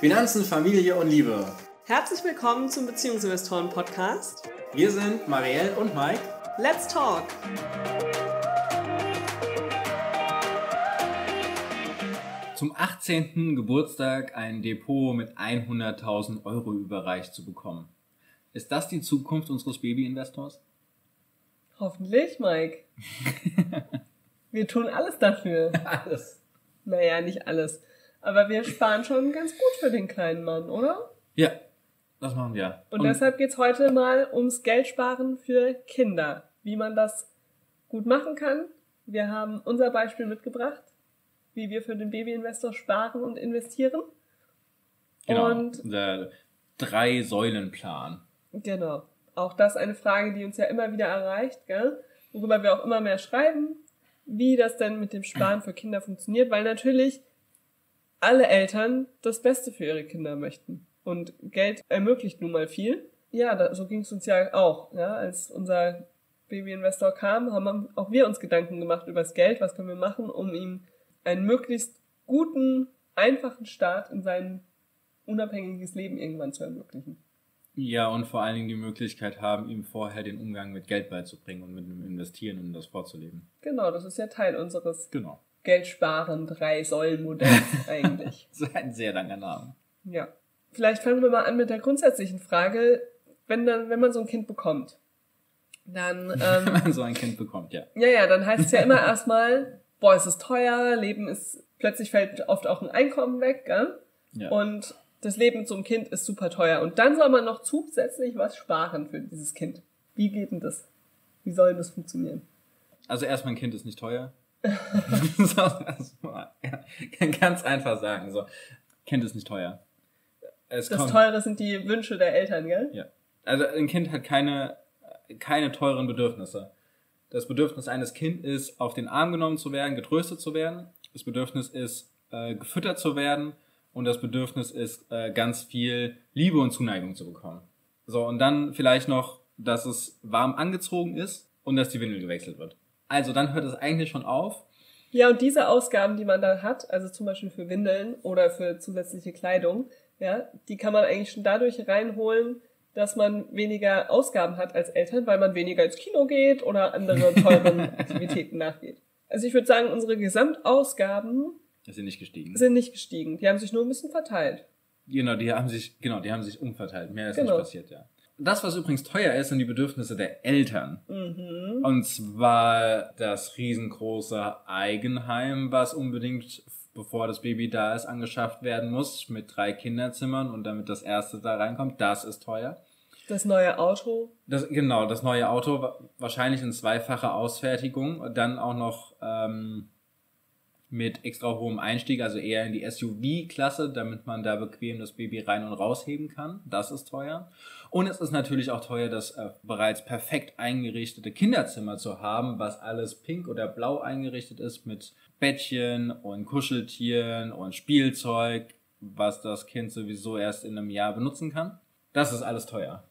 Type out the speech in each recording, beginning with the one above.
Finanzen, Familie und Liebe. Herzlich willkommen zum Beziehungsinvestoren Podcast. Wir sind Marielle und Mike. Let's talk! Zum 18. Geburtstag ein Depot mit 100.000 Euro überreicht zu bekommen. Ist das die Zukunft unseres Baby-Investors? Hoffentlich, Mike. wir tun alles dafür. Alles. Naja, nicht alles. Aber wir sparen schon ganz gut für den kleinen Mann, oder? Ja, das machen wir. Und, Und deshalb geht's heute mal ums Geldsparen für Kinder. Wie man das gut machen kann. Wir haben unser Beispiel mitgebracht, wie wir für den Babyinvestor sparen und investieren. Genau, und der Drei-Säulen-Plan. Genau. Auch das eine Frage, die uns ja immer wieder erreicht, gell? worüber wir auch immer mehr schreiben, wie das denn mit dem Sparen für Kinder funktioniert, weil natürlich alle Eltern das Beste für ihre Kinder möchten. Und Geld ermöglicht nun mal viel. Ja, da, so ging es uns ja auch. Ja? Als unser Babyinvestor kam, haben auch wir uns Gedanken gemacht über das Geld. Was können wir machen, um ihm einen möglichst guten, einfachen Start in sein unabhängiges Leben irgendwann zu ermöglichen. Ja, und vor allen Dingen die Möglichkeit haben, ihm vorher den Umgang mit Geld beizubringen und mit dem Investieren, um das vorzuleben. Genau, das ist ja Teil unseres genau. Geldsparen drei Säulen Modells eigentlich. das ist ein sehr langer Name. Ja. Vielleicht fangen wir mal an mit der grundsätzlichen Frage, wenn dann, wenn man so ein Kind bekommt, dann. Ähm, wenn man so ein Kind bekommt, ja. Ja, ja, dann heißt es ja immer erstmal, boah, es ist teuer, Leben ist, plötzlich fällt oft auch ein Einkommen weg, gell? Ja. Und das Leben zum Kind ist super teuer. Und dann soll man noch zusätzlich was sparen für dieses Kind. Wie geht denn das? Wie soll das funktionieren? Also erstmal ein Kind ist nicht teuer. so, ja, ganz einfach sagen. So, Kind ist nicht teuer. Es das kommt, Teure sind die Wünsche der Eltern, gell? Ja. Also ein Kind hat keine, keine teuren Bedürfnisse. Das Bedürfnis eines Kindes ist, auf den Arm genommen zu werden, getröstet zu werden. Das Bedürfnis ist, äh, gefüttert zu werden und das Bedürfnis ist, äh, ganz viel Liebe und Zuneigung zu bekommen. So, und dann vielleicht noch, dass es warm angezogen ist und dass die Windel gewechselt wird. Also dann hört es eigentlich schon auf. Ja, und diese Ausgaben, die man dann hat, also zum Beispiel für Windeln oder für zusätzliche Kleidung, ja, die kann man eigentlich schon dadurch reinholen, dass man weniger Ausgaben hat als Eltern, weil man weniger ins Kino geht oder andere teuren Aktivitäten nachgeht. Also ich würde sagen, unsere Gesamtausgaben sind nicht gestiegen. Sind nicht gestiegen. Die haben sich nur ein bisschen verteilt. Genau, die haben sich, genau, die haben sich umverteilt. Mehr ist genau. nicht passiert, ja. Das, was übrigens teuer ist, sind die Bedürfnisse der Eltern. Mhm. Und zwar das riesengroße Eigenheim, was unbedingt, bevor das Baby da ist, angeschafft werden muss, mit drei Kinderzimmern und damit das erste da reinkommt. Das ist teuer. Das neue Auto. Das, genau, das neue Auto, wahrscheinlich in zweifacher Ausfertigung. Dann auch noch ähm, mit extra hohem Einstieg, also eher in die SUV-Klasse, damit man da bequem das Baby rein und rausheben kann. Das ist teuer. Und es ist natürlich auch teuer, das äh, bereits perfekt eingerichtete Kinderzimmer zu haben, was alles pink oder blau eingerichtet ist mit Bettchen und Kuscheltieren und Spielzeug, was das Kind sowieso erst in einem Jahr benutzen kann. Das ist alles teuer.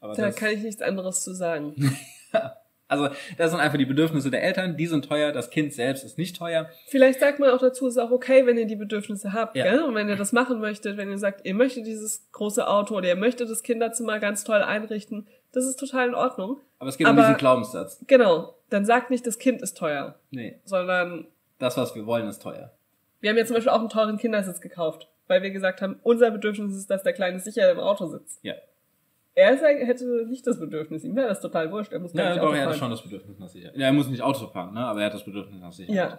Aber da kann ich nichts anderes zu sagen. Also das sind einfach die Bedürfnisse der Eltern, die sind teuer, das Kind selbst ist nicht teuer. Vielleicht sagt man auch dazu, ist auch okay, wenn ihr die Bedürfnisse habt, ja. gell? Und wenn ihr das machen möchtet, wenn ihr sagt, ihr möchtet dieses große Auto oder ihr möchtet das Kinderzimmer ganz toll einrichten, das ist total in Ordnung. Aber es geht Aber, um diesen Glaubenssatz. Genau, dann sagt nicht, das Kind ist teuer. Nee. Sondern... Das, was wir wollen, ist teuer. Wir haben jetzt zum Beispiel auch einen teuren Kindersitz gekauft, weil wir gesagt haben, unser Bedürfnis ist, dass der Kleine sicher im Auto sitzt. Ja. Er hätte nicht das Bedürfnis, ihm wäre das total wurscht. Er muss ja, nicht doch, Auto er hat schon das Bedürfnis nach Sicherheit. Ja, er muss nicht Auto fahren, ne? aber er hat das Bedürfnis nach Sicherheit. Ja.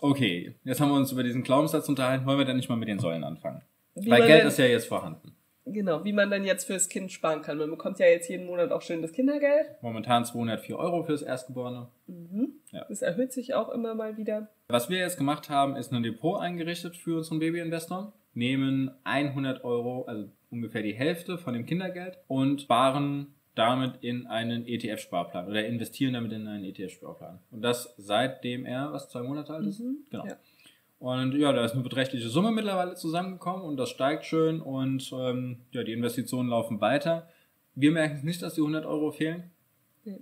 Okay, jetzt haben wir uns über diesen Glaubenssatz unterhalten. Wollen wir dann nicht mal mit den Säulen anfangen? Wie Weil Geld denn, ist ja jetzt vorhanden. Genau, wie man dann jetzt fürs Kind sparen kann. Man bekommt ja jetzt jeden Monat auch schön das Kindergeld. Momentan 204 Euro fürs Erstgeborene. Mhm. Ja. Das erhöht sich auch immer mal wieder. Was wir jetzt gemacht haben, ist ein Depot eingerichtet für unseren Babyinvestor. Nehmen 100 Euro, also ungefähr die Hälfte von dem Kindergeld und sparen damit in einen ETF-Sparplan oder investieren damit in einen ETF-Sparplan. Und das seitdem er, was, zwei Monate alt ist? Mhm. Genau. Ja. Und ja, da ist eine beträchtliche Summe mittlerweile zusammengekommen und das steigt schön und ähm, ja, die Investitionen laufen weiter. Wir merken nicht, dass die 100 Euro fehlen nee.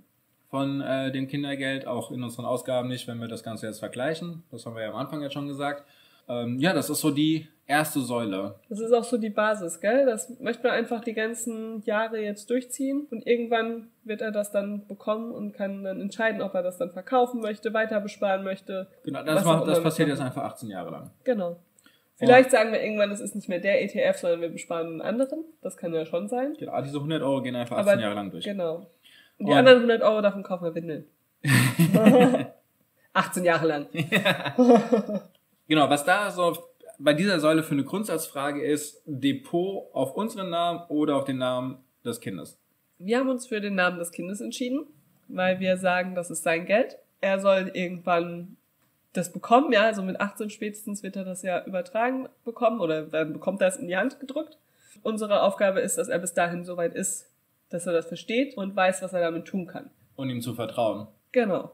von äh, dem Kindergeld, auch in unseren Ausgaben nicht, wenn wir das Ganze jetzt vergleichen. Das haben wir ja am Anfang jetzt schon gesagt. Ähm, ja, das ist so die erste Säule. Das ist auch so die Basis, gell? Das möchte man einfach die ganzen Jahre jetzt durchziehen und irgendwann wird er das dann bekommen und kann dann entscheiden, ob er das dann verkaufen möchte, weiter besparen möchte. Genau, das, macht, das passiert jetzt einfach 18 Jahre lang. Genau. Vielleicht sagen wir irgendwann, es ist nicht mehr der ETF, sondern wir besparen einen anderen. Das kann ja schon sein. Genau, diese 100 Euro gehen einfach 18 Aber- Jahre lang durch. Genau. Und die Und- anderen 100 Euro davon kaufen wir Windeln. 18 Jahre lang. Genau, was da so bei dieser Säule für eine Grundsatzfrage ist, Depot auf unseren Namen oder auf den Namen des Kindes. Wir haben uns für den Namen des Kindes entschieden, weil wir sagen, das ist sein Geld. Er soll irgendwann das bekommen, ja, also mit 18 spätestens wird er das ja übertragen bekommen oder dann bekommt er es in die Hand gedrückt. Unsere Aufgabe ist, dass er bis dahin soweit ist, dass er das versteht und weiß, was er damit tun kann. Und ihm zu vertrauen. Genau.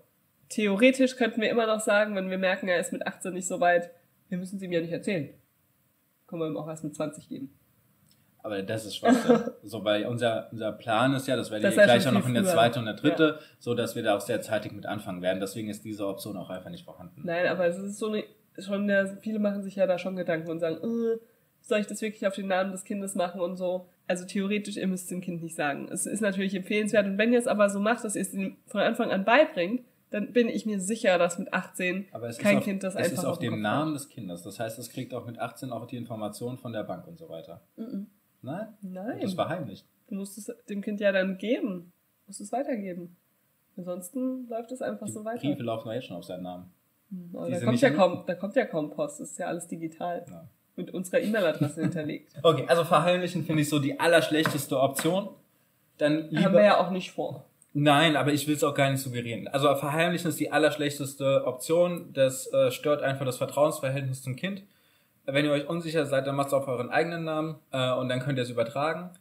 Theoretisch könnten wir immer noch sagen, wenn wir merken, er ist mit 18 nicht so weit, wir müssen es ihm ja nicht erzählen. Können wir ihm auch erst mit 20 geben. Aber das ist Schwachsinn. so, weil unser, unser Plan ist ja, das werde ich ja gleich auch noch in der zweiten und der dritte, so dass wir da auch sehr zeitig mit anfangen werden. Deswegen ist diese Option auch einfach nicht vorhanden. Nein, aber es ist so eine, schon der, viele machen sich ja da schon Gedanken und sagen, äh, soll ich das wirklich auf den Namen des Kindes machen und so. Also theoretisch, ihr müsst dem Kind nicht sagen. Es ist natürlich empfehlenswert und wenn ihr es aber so macht, dass ihr es ihm von Anfang an beibringt, dann bin ich mir sicher, dass mit 18 Aber es kein ist auf, Kind das es einfach ist auf dem. Namen des Kindes. Das heißt, es kriegt auch mit 18 auch die Informationen von der Bank und so weiter. Mhm. Nein? Nein. Das war heimlich. Du musst es dem Kind ja dann geben. Du musst es weitergeben. Ansonsten läuft es einfach Die so weiter. Briefe laufen doch jetzt schon auf seinen Namen. Hm, die da kommt, ja kaum, da kommt ja kaum Post. Das ist ja alles digital. Ja. Mit unserer E-Mail-Adresse hinterlegt. Okay, also verheimlichen finde ich so die allerschlechteste Option. Dann Haben wir lieber. ja auch nicht vor. Nein, aber ich will es auch gar nicht suggerieren. Also verheimlichen ist die allerschlechteste Option. Das äh, stört einfach das Vertrauensverhältnis zum Kind. Wenn ihr euch unsicher seid, dann macht es auf euren eigenen Namen äh, und dann könnt ihr es übertragen.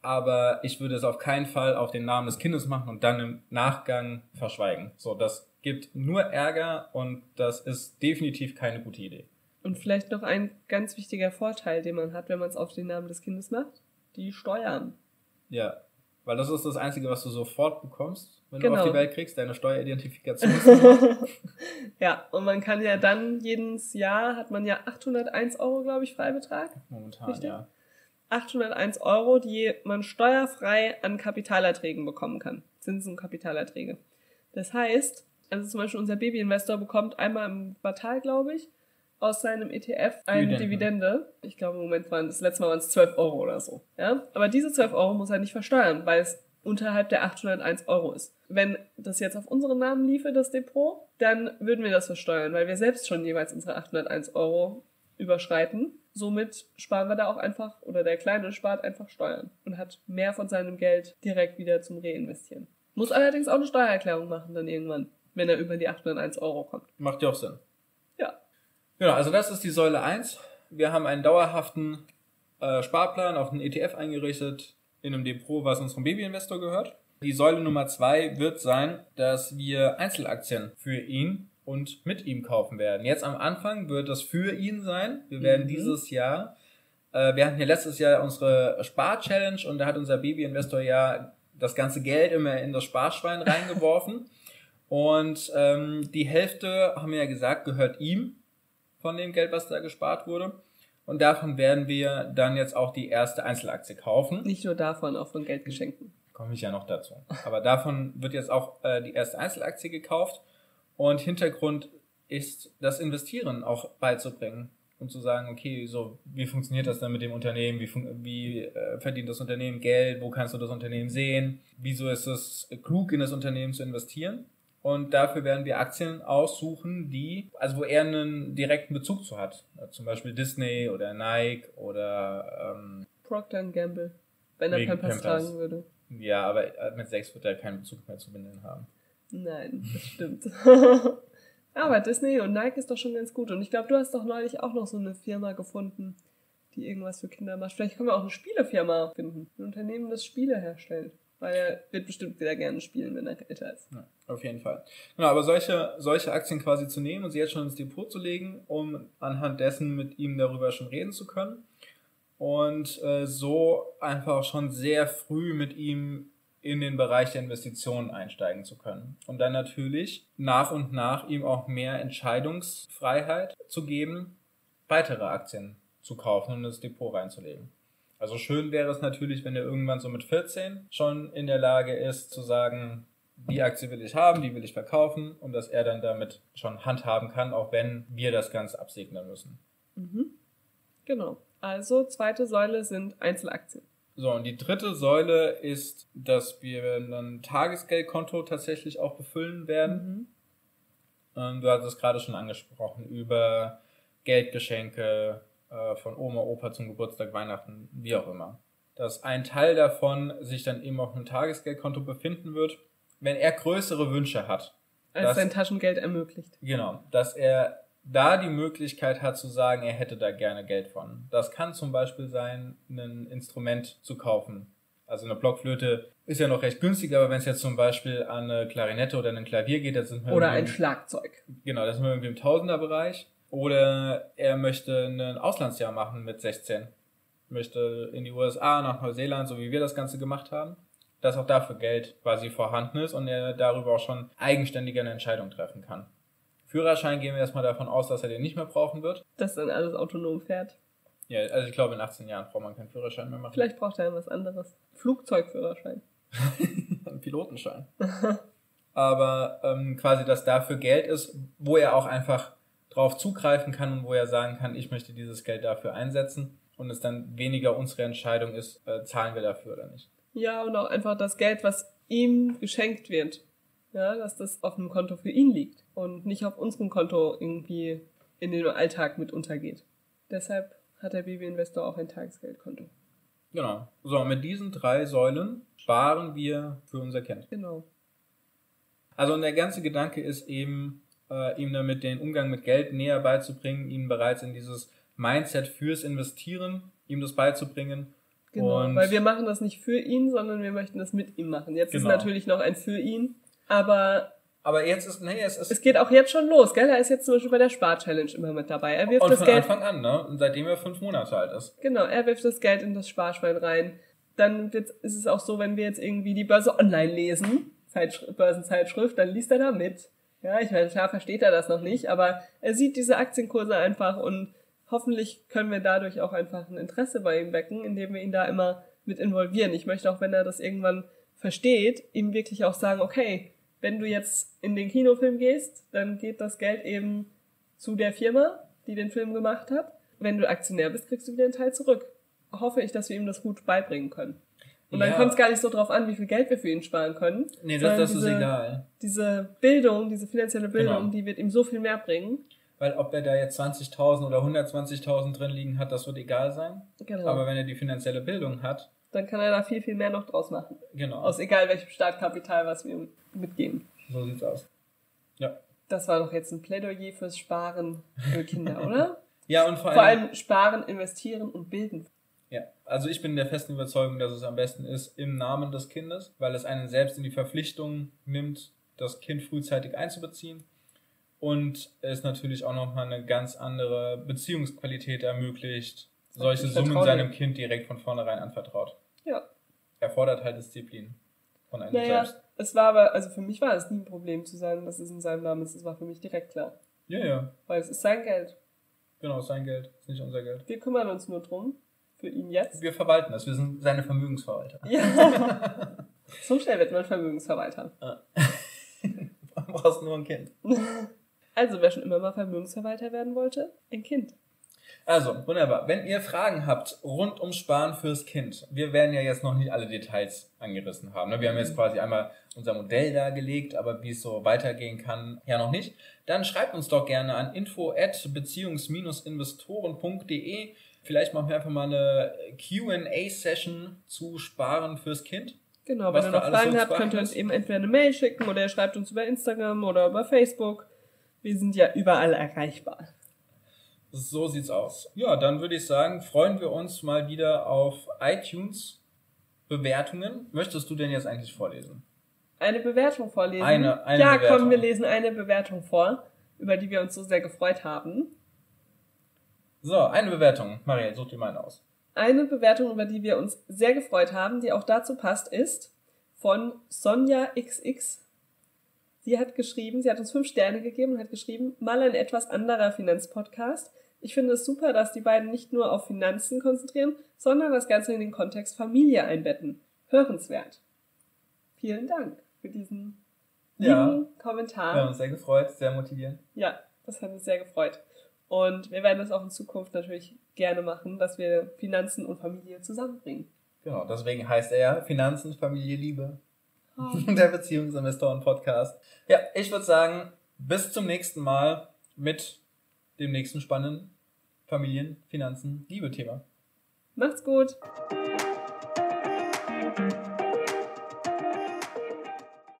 Aber ich würde es auf keinen Fall auf den Namen des Kindes machen und dann im Nachgang verschweigen. So, das gibt nur Ärger und das ist definitiv keine gute Idee. Und vielleicht noch ein ganz wichtiger Vorteil, den man hat, wenn man es auf den Namen des Kindes macht. Die Steuern. Ja, weil das ist das Einzige, was du sofort bekommst, wenn Genau. du auf die Welt kriegst, deine Steueridentifikation. ja, und man kann ja dann jedes Jahr hat man ja 801 Euro, glaube ich, Freibetrag. Momentan, Richtig? ja. 801 Euro, die man steuerfrei an Kapitalerträgen bekommen kann. Zinsen und Kapitalerträge. Das heißt, also zum Beispiel unser Babyinvestor bekommt einmal im Quartal, glaube ich, aus seinem ETF eine Dividende. Dividende. Ich glaube, im Moment waren das letzte Mal waren es 12 Euro oder so. Ja? Aber diese 12 Euro muss er nicht versteuern, weil es unterhalb der 801 Euro ist. Wenn das jetzt auf unseren Namen liefe, das Depot, dann würden wir das versteuern, weil wir selbst schon jeweils unsere 801 Euro überschreiten. Somit sparen wir da auch einfach, oder der Kleine spart einfach Steuern und hat mehr von seinem Geld direkt wieder zum Reinvestieren. Muss allerdings auch eine Steuererklärung machen dann irgendwann, wenn er über die 801 Euro kommt. Macht ja auch Sinn. Ja. Genau, also das ist die Säule 1. Wir haben einen dauerhaften äh, Sparplan auf einen ETF eingerichtet in einem Depot, was unserem Babyinvestor gehört. Die Säule Nummer 2 wird sein, dass wir Einzelaktien für ihn und mit ihm kaufen werden. Jetzt am Anfang wird das für ihn sein. Wir werden Mhm. dieses Jahr, äh, wir hatten ja letztes Jahr unsere Spar-Challenge und da hat unser Babyinvestor ja das ganze Geld immer in das Sparschwein reingeworfen. Und ähm, die Hälfte, haben wir ja gesagt, gehört ihm von dem Geld, was da gespart wurde. Und davon werden wir dann jetzt auch die erste Einzelaktie kaufen. Nicht nur davon, auch von Geldgeschenken. Komme ich ja noch dazu. Aber davon wird jetzt auch äh, die erste Einzelaktie gekauft. Und Hintergrund ist, das Investieren auch beizubringen. Und zu sagen, okay, so, wie funktioniert das dann mit dem Unternehmen? Wie, wie äh, verdient das Unternehmen Geld? Wo kannst du das Unternehmen sehen? Wieso ist es klug, in das Unternehmen zu investieren? Und dafür werden wir Aktien aussuchen, die, also wo er einen direkten Bezug zu hat. Zum Beispiel Disney oder Nike oder ähm, Procter Gamble, wenn er Pampers Pampers. tragen würde. ja, aber mit sechs wird er keinen Bezug mehr zu Windeln haben. Nein, das stimmt. Aber Disney und Nike ist doch schon ganz gut. Und ich glaube, du hast doch neulich auch noch so eine Firma gefunden, die irgendwas für Kinder macht. Vielleicht können wir auch eine Spielefirma finden. Ein Unternehmen, das Spiele herstellt. Weil er wird bestimmt wieder gerne spielen, wenn er älter ist. Ja, auf jeden Fall. Genau, aber solche, solche Aktien quasi zu nehmen und sie jetzt schon ins Depot zu legen, um anhand dessen mit ihm darüber schon reden zu können. Und äh, so einfach schon sehr früh mit ihm in den Bereich der Investitionen einsteigen zu können. Und dann natürlich nach und nach ihm auch mehr Entscheidungsfreiheit zu geben, weitere Aktien zu kaufen und ins Depot reinzulegen. Also schön wäre es natürlich, wenn er irgendwann so mit 14 schon in der Lage ist zu sagen, die Aktie will ich haben, die will ich verkaufen und dass er dann damit schon handhaben kann, auch wenn wir das Ganze absegnen müssen. Mhm. Genau. Also zweite Säule sind Einzelaktien. So, und die dritte Säule ist, dass wir ein Tagesgeldkonto tatsächlich auch befüllen werden. Mhm. Du hast es gerade schon angesprochen, über Geldgeschenke äh, von Oma, Opa zum Geburtstag, Weihnachten, wie auch immer. Dass ein Teil davon sich dann eben auf einem Tagesgeldkonto befinden wird, wenn er größere Wünsche hat. Als dass, sein Taschengeld ermöglicht. Genau, dass er da die Möglichkeit hat zu sagen, er hätte da gerne Geld von. Das kann zum Beispiel sein, ein Instrument zu kaufen. Also eine Blockflöte ist ja noch recht günstig, aber wenn es jetzt zum Beispiel an eine Klarinette oder ein Klavier geht, dann sind wir Oder ein Schlagzeug. Genau, das sind wir irgendwie im Tausenderbereich. Oder er möchte ein Auslandsjahr machen mit 16. Möchte in die USA, nach Neuseeland, so wie wir das Ganze gemacht haben. Dass auch dafür Geld quasi vorhanden ist und er darüber auch schon eigenständig eine Entscheidung treffen kann. Führerschein gehen wir erstmal davon aus, dass er den nicht mehr brauchen wird. Dass dann alles autonom fährt. Ja, also ich glaube, in 18 Jahren braucht man keinen Führerschein mehr machen. Vielleicht braucht er was anderes. Flugzeugführerschein. Ein Pilotenschein. Aber ähm, quasi, dass dafür Geld ist, wo er auch einfach drauf zugreifen kann und wo er sagen kann, ich möchte dieses Geld dafür einsetzen und es dann weniger unsere Entscheidung ist, äh, zahlen wir dafür oder nicht. Ja, und auch einfach das Geld, was ihm geschenkt wird, ja, dass das auf einem Konto für ihn liegt und nicht auf unserem Konto irgendwie in den Alltag mit untergeht. Deshalb hat der Babyinvestor auch ein Tagesgeldkonto. Genau. So, mit diesen drei Säulen sparen wir für unser Kind. Genau. Also und der ganze Gedanke ist eben, äh, ihm damit den Umgang mit Geld näher beizubringen, ihm bereits in dieses Mindset fürs Investieren, ihm das beizubringen. Genau, und weil wir machen das nicht für ihn, sondern wir möchten das mit ihm machen. Jetzt genau. ist natürlich noch ein für ihn, aber aber jetzt ist, nee, es ist. Es geht auch jetzt schon los, gell? Er ist jetzt zum Beispiel bei der Spar-Challenge immer mit dabei. Er wirft und das von Geld. Anfang an, ne? Seitdem er fünf Monate alt ist. Genau, er wirft das Geld in das Sparschwein rein. Dann ist es auch so, wenn wir jetzt irgendwie die Börse online lesen, Zeitschrift, Börsenzeitschrift, dann liest er da mit. Ja, ich meine, klar versteht er das noch nicht, aber er sieht diese Aktienkurse einfach und hoffentlich können wir dadurch auch einfach ein Interesse bei ihm wecken, indem wir ihn da immer mit involvieren. Ich möchte auch, wenn er das irgendwann versteht, ihm wirklich auch sagen, okay, wenn du jetzt in den Kinofilm gehst, dann geht das Geld eben zu der Firma, die den Film gemacht hat. Wenn du Aktionär bist, kriegst du wieder einen Teil zurück. Hoffe ich, dass wir ihm das gut beibringen können. Und dann ja. kommt es gar nicht so drauf an, wie viel Geld wir für ihn sparen können. Nee, das, das diese, ist egal. Diese Bildung, diese finanzielle Bildung, genau. die wird ihm so viel mehr bringen. Weil ob er da jetzt 20.000 oder 120.000 drin liegen hat, das wird egal sein. Genau. Aber wenn er die finanzielle Bildung hat, dann kann er da viel, viel mehr noch draus machen. Genau. Aus egal welchem Startkapital, was wir ihm mitgeben. So sieht's aus. Ja. Das war doch jetzt ein Plädoyer fürs Sparen für Kinder, oder? ja, und vor allem, vor allem sparen, investieren und bilden. Ja, also ich bin der festen Überzeugung, dass es am besten ist im Namen des Kindes, weil es einen selbst in die Verpflichtung nimmt, das Kind frühzeitig einzubeziehen und es natürlich auch nochmal eine ganz andere Beziehungsqualität ermöglicht, solche Summen seinem Kind direkt von vornherein anvertraut. Ja. Erfordert halt Disziplin von einem naja, selbst. Es war aber, also für mich war es nie ein Problem zu sagen, dass es in seinem Namen ist. Es war für mich direkt klar. Ja, ja. Weil es ist sein Geld. Genau, sein Geld, ist nicht unser Geld. Wir kümmern uns nur drum. Für ihn jetzt. Wir verwalten das, wir sind seine Vermögensverwalter. Ja. so schnell wird man Vermögensverwalter. Man brauchst nur ein Kind. Also, wer schon immer mal Vermögensverwalter werden wollte, ein Kind. Also, wunderbar. Wenn ihr Fragen habt rund um Sparen fürs Kind, wir werden ja jetzt noch nicht alle Details angerissen haben. Ne? Wir haben jetzt quasi einmal unser Modell dargelegt, aber wie es so weitergehen kann, ja noch nicht. Dann schreibt uns doch gerne an info at beziehungs-investoren.de. Vielleicht machen wir einfach mal eine Q&A-Session zu Sparen fürs Kind. Genau, wenn ihr noch Fragen so habt, könnt ihr uns eben entweder eine Mail schicken oder ihr schreibt uns über Instagram oder über Facebook. Wir sind ja überall erreichbar. So sieht's aus. Ja, dann würde ich sagen, freuen wir uns mal wieder auf iTunes Bewertungen. Möchtest du denn jetzt eigentlich vorlesen? Eine Bewertung vorlesen? Eine, eine ja, Bewertung. komm, wir lesen eine Bewertung vor, über die wir uns so sehr gefreut haben. So, eine Bewertung. Marielle, such dir meine aus. Eine Bewertung, über die wir uns sehr gefreut haben, die auch dazu passt, ist von Sonja XX Sie hat geschrieben, sie hat uns fünf Sterne gegeben und hat geschrieben, mal ein etwas anderer Finanzpodcast. Ich finde es super, dass die beiden nicht nur auf Finanzen konzentrieren, sondern das Ganze in den Kontext Familie einbetten. Hörenswert. Vielen Dank für diesen Ja. lieben Wir Kommentar. haben uns sehr gefreut, sehr motivierend. Ja, das hat uns sehr gefreut. Und wir werden das auch in Zukunft natürlich gerne machen, dass wir Finanzen und Familie zusammenbringen. Genau, deswegen heißt er Finanzen, Familie, Liebe. Oh. Der Beziehungsinvestoren-Podcast. Ja, ich würde sagen, bis zum nächsten Mal mit dem nächsten spannenden Familien, Finanzen, Liebe-Thema. Macht's gut.